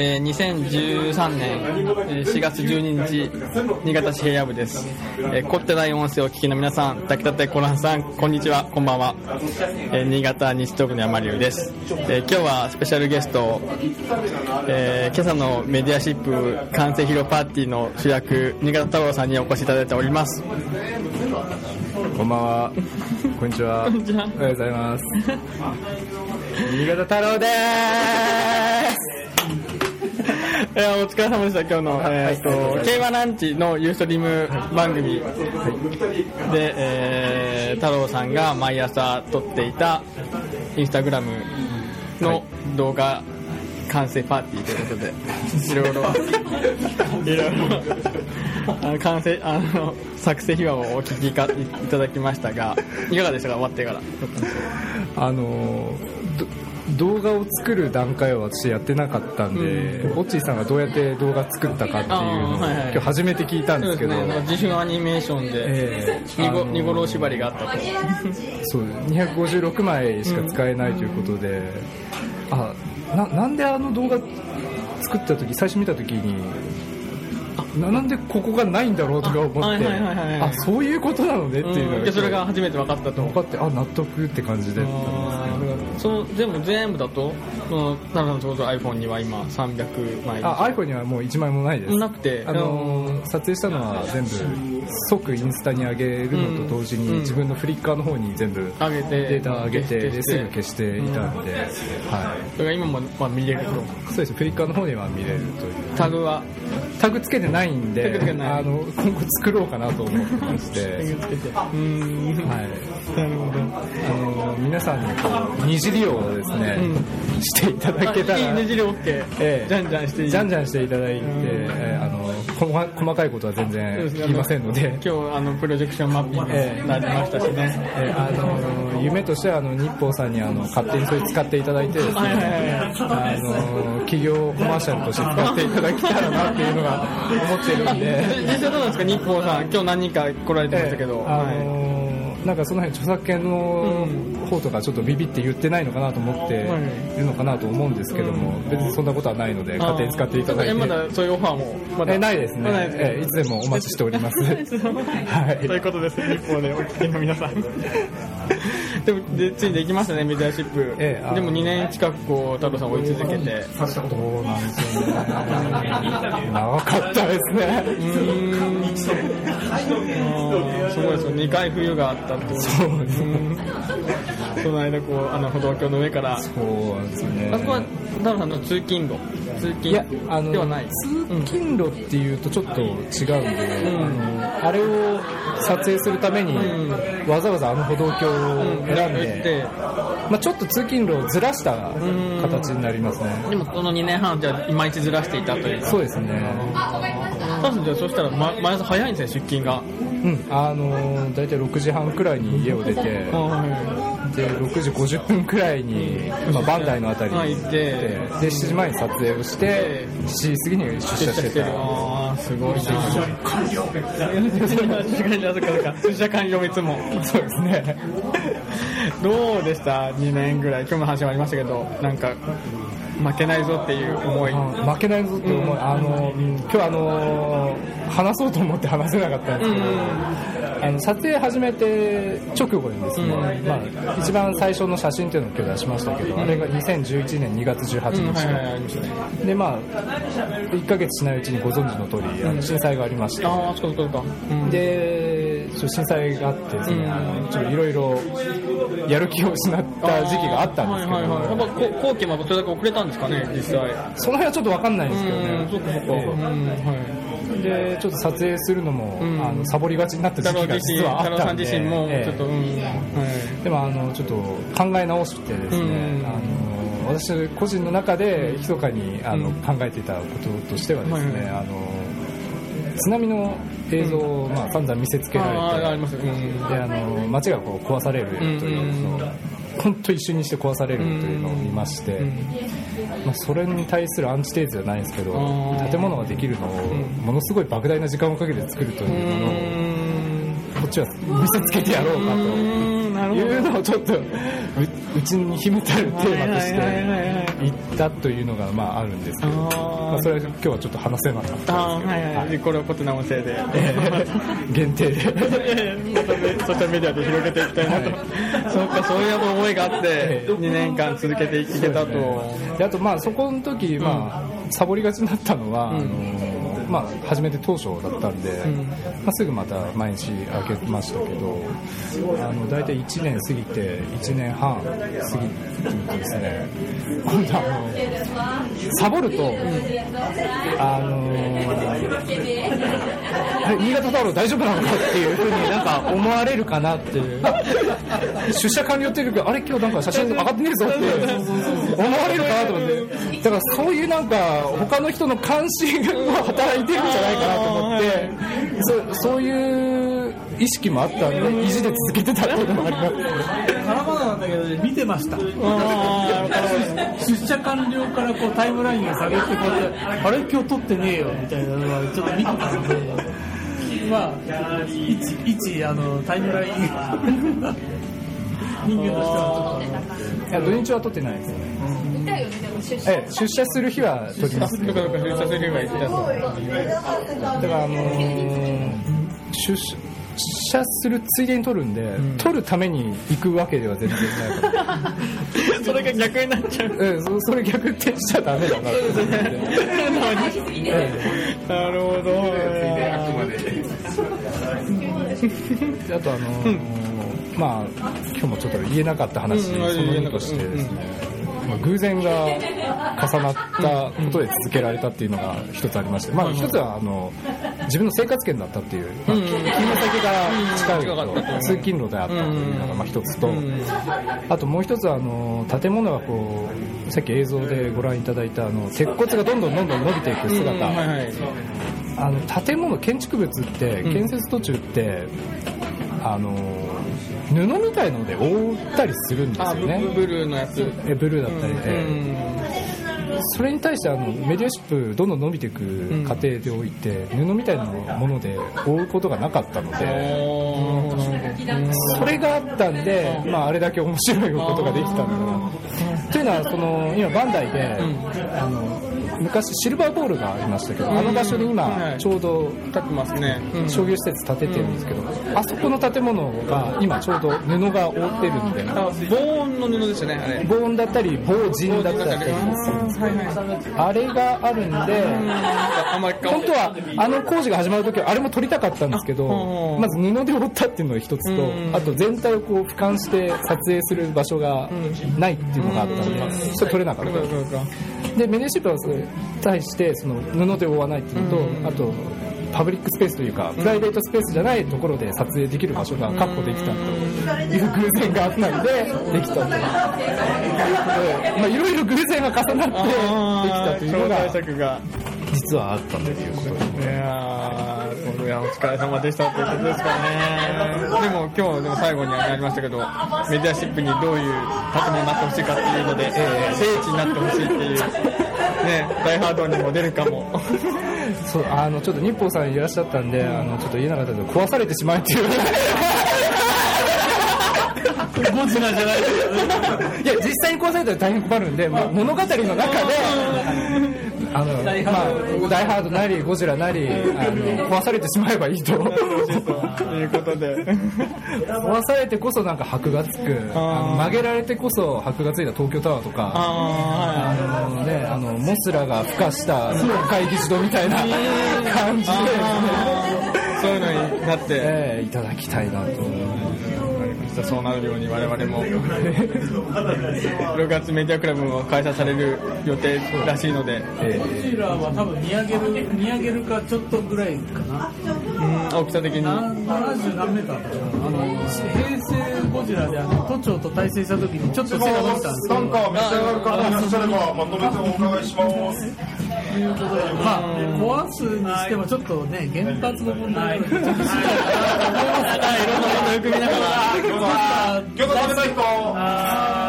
えー、2013年4月12日、新潟市平野部です。えー、凝ってない音声をお聞きの皆さん、炊きたてコランさん、こんにちは、こんばんは。えー、新潟西東部の山流です。えー、今日はスペシャルゲスト、えー、今朝のメディアシップ完成披露パーティーの主役、新潟太郎さんにお越しいただいております。こんばんは。こんにちは。おはようございます。新潟太郎でーすいやお疲れ様でした、今日の、えー、っと、競馬ランチのユーストリーム番組。で、えー、太郎さんが毎朝撮っていたインスタグラムの動画完成パーティーということで、いろいろ、いろいろ、完成、あの、作成秘話をお聞きいただきましたが、いかがでしたか、終わってから。あの動画を作る段階は私やってなかったんで、うん、オッチーさんがどうやって動画作ったかっていうのを、はいはい、今日初めて聞いたんですけど、ね、自主アニメーションで、えー、ニゴロ縛りがあったと。そう256枚しか使えないということで、うん、あななんであの動画作った時最初見た時になんでここがないんだろうとか思って。あそういうことなのねっていうのがそれが初めて分かったと。分かってあ納得って感じでその全部全部だとその奈良さんのところ iPhone には今300枚あ iPhone にはもう1枚もないです。なくて。あの撮影したのは全部即インスタに上げるのと同時に、自分のフリッカーの方に全部上げて。データ上げてすぐ消していたんで、はい、それが今も、まあ、見れるとそうですフリッカーの方には見れるという。タグは？タグつけてないんであの今後作ろうかなと思ってまして。はい。なるほど。あの皆さんにこう二次利用をですね、うん、していただけたら。二次利用 OK、ええ、じゃんじゃんしてじゃんじゃんしていただいて、えー、あの細かいことは全然言いませんので。今日あのプロジェクションマッピングになりましたしね、えー、あの夢としてはあの日報さんにあの勝手にそれ使っていただいてですね、あの企業コマーシャルとして使っていただけたらなっていうのが 思ってるんで。実際どうなんですか日報さん。今日何人か来られてましたけど、えー、あのーなんかその辺著作権の方とかちょっとビビって言ってないのかなと思ってい。るのかなと思うんですけども、別にそんなことはないので勝手に使っていただいて。まだそういうオファーもまだ。えないですね、えいつでもお待ちしております。はい、ということです日報でお聞きの皆さんでもでついにできましたねメディアシップ、ええ、でも2年近くこう太郎さん追い続けて。そうなんですよね。長かったですね。うん。すごいですよ。2回冬があったってことそうですその間こうあの歩道橋の上から。そうなんですね。あそこは太郎さんの通勤路通勤いやあのではない。通勤路っていうとちょっと違うんで、うん、あのあれを撮影するために、わざわざあの歩道橋を選んで、まあ、ちょっと通勤路をずらした形になりますね。でもこの2年半じゃいまいちずらしていたというそうですね。多分じゃあそしたら、ま、毎朝早いんですね出勤が。うん。あのー、大体6時半くらいに家を出て、で6時50分くらいに、まあ、バンダイのあたりに行って。で7時前に撮影をして7時過ぎに出社してた。ああすごいな。出社完了。出社完了いつも。そうですね。どうでした？2年ぐらい今日の話もありましたけどなんか負けないぞっていう思い。負けないぞっていう思い、うん、あの今日あの話そうと思って話せなかったんですけど、うん、あの撮影始めて直後にですね、うん、まあ、一番最初の写真っていうのを今日出しましたけど、あれが2011年2月18日、でまあ1ヶ月しないうちにご存知の通り、あの震災がありまして。あそうそうか、で震災があってですね、あのちょっといろいろやる気を失った時期があったんですけど、はいはいはい、やっぱ後期もそれだけ遅れたんですかね実際。その辺はちょっと分かんないんですけどね。そっかそっか、はい、でちょっと撮影するのも、あのサボりがちになった時期が実はあったんで自身もちょっと、でもあのちょっと考え直してですね、あの私個人の中で密かにあの、考えていたこととしてはですね、あの津波の映像を、まあ、散々見せつけられて、あであの街がこう壊されるというのを、本当一瞬にして壊されるというのを見まして、まあ、それに対するアンチテーゼじゃないんですけど建物ができるのをものすごい莫大な時間をかけて作るというものをっちは見せつけてやろうかと。いうのをちょっとううちに秘めてあるテーマとして言ったというのがまああるんですけど、まあ、それは今日はちょっと話せなかったんですけど、はいはい、これをことなおせいで、限定で。またソーシャルメディアで広げていきたいなと、そうかそういう思いがあって2年間続けていけたと、であとまあそこの時、まあサボりがちになったのは、あのまあ、初めて当初だったんで、まあ、すぐまた毎日開けましたけどあの大体1年過ぎて1年半過ぎてですね今度あのサボると、あのあれ新潟太郎大丈夫なのかっていうふうになんか思われるかなっていう。出社完了っていうけどあれ今日なんか写真上がってねえぞって思われるかなと思って。だからそういうなんか他の人の関心が働いてるんじゃないかなと思ってそそういう意識もあったんで意地で続けてたっていうのもありますまだまだなんだけど、ね、見てました出社完了からこうタイムラインを下げてこうやってあれ今日撮ってねえよみたいなのはちょっと見てたんでまあ一一あのタイムライン人間としてはちょっといや土日は撮ってないです。よねええ、出社する日は撮ります。だから出社する日は行っただからあのー、出社するついでに撮るんで、うん、撮るために行くわけでは全然ないから。それが逆になっちゃう。ええそそれ逆転しちゃダメだなってなるほど。あとあのー、まあ今日もちょっと言えなかった話、その2としてですね、まあ、偶然が重なったことで続けられたっていうのが一つありまして、まあ、一つはあの自分の生活圏だったっていう、まあ、勤務先が近いと通勤路であったというのがまあ一つとあともう一つはあの建物がこうさっき映像でご覧いただいたあの鉄骨がどんどんどんどん伸びていく姿、あの建物建築物って建設途中ってあの布みたいので覆ったりするんですよね。ブルーのやつ。えブルーだったりで、うん、それに対してあのメディアシップどんどん伸びていく過程でおいて、布みたいなもので覆うことがなかったので、それがあったんで、まあ、あれだけ面白いことができたんだなというのはその今バンダイで、あの昔シルバーボールがありましたけど、あの場所に今ちょうど建ってますね、商業施設建ててるんですけど、あそこの建物が今ちょうど布が覆ってるんで防音の布ですよねあれ。防音だったり防塵だったりあれがあるんで本当はあの工事が始まる時はあれも撮りたかったんですけどまず布で覆ったっていうのが一つとあと全体をこう俯瞰して撮影する場所がないっていうのがあったんでそれ撮れなかった。でメネシップはそれ対してその布で覆わないっていうのとあとパブリックスペースというかプライベートスペースじゃないところで撮影できる場所が確保できたという偶然があったのでできたという。ことで、まあ、いろいろ偶然が重なってできたというのが実はあったということで。いやー、いやお疲れ様でしたということですかね。でも今日でも最後にありましたけど、メディアシップにどういう建物になってほしいかっていうので、えー、聖地になってほしいっていう、ね、ダイハードにも出るかも。そう、あの、ちょっと日報さんいらっしゃったんで、あの、ちょっと言えなかったけど、壊されてしまうっていう。ゴジラじゃないいや、実際に壊されたら大変困るんで、まあ、物語の中で、あの、まあ、ダイハードなり、ゴジラなり、あの、壊されてしまえばいいと。いうことで。壊されてこそなんか箔がつく、曲げられてこそ箔がついた東京タワーとか、あのね、あの、モスラが孵化した会議事堂みたいな感じで、そういうのになって、えー、いただきたいなと。思います。そうなるように我々も。6月メディアクラブも開催される予定らしいので、えー、ゴジラは多分見上げる見上げるかちょっとぐらいかな。うん大きさ的に。70何メーターだったかな。あの平成ゴジラであの都庁と対戦した時にちょっと背が伸びたんですけど。なんか召し上がる方いらっしゃればまとめてお伺いしますいうことで、まあ、壊すにしてもちょっとね、原発の問題がちょっとしいろんなことよく見ながら。餃子食べたい人